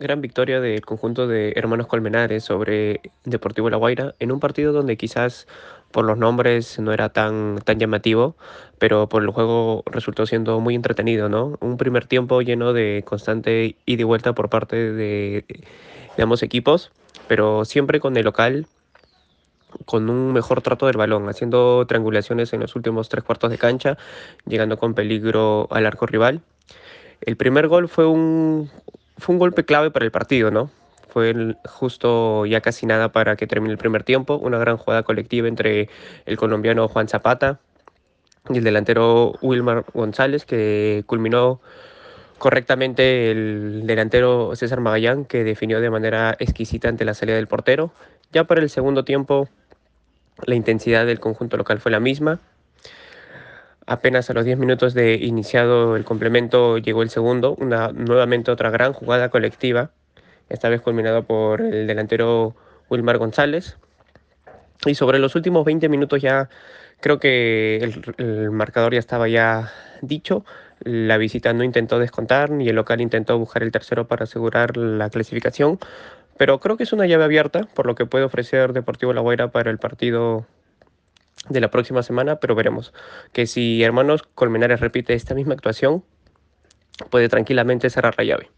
gran victoria del conjunto de hermanos Colmenares sobre Deportivo La Guaira en un partido donde quizás por los nombres no era tan, tan llamativo, pero por el juego resultó siendo muy entretenido, ¿no? Un primer tiempo lleno de constante ida y vuelta por parte de, de ambos equipos, pero siempre con el local con un mejor trato del balón, haciendo triangulaciones en los últimos tres cuartos de cancha, llegando con peligro al arco rival. El primer gol fue un, fue un golpe clave para el partido, ¿no? Fue justo ya casi nada para que termine el primer tiempo. Una gran jugada colectiva entre el colombiano Juan Zapata y el delantero Wilmar González, que culminó correctamente el delantero César Magallán, que definió de manera exquisita ante la salida del portero. Ya para el segundo tiempo, la intensidad del conjunto local fue la misma. Apenas a los 10 minutos de iniciado el complemento llegó el segundo, una, nuevamente otra gran jugada colectiva, esta vez culminada por el delantero Wilmar González. Y sobre los últimos 20 minutos ya creo que el, el, marcador ya estaba ya dicho. La visita no intentó descontar ni el local intentó buscar el tercero para asegurar la clasificación. Pero creo que es una llave abierta por lo que puede ofrecer Deportivo La Guaira para el partido de la próxima semana, pero veremos que si Hermanos Colmenares repite esta misma actuación, puede tranquilamente cerrar la llave.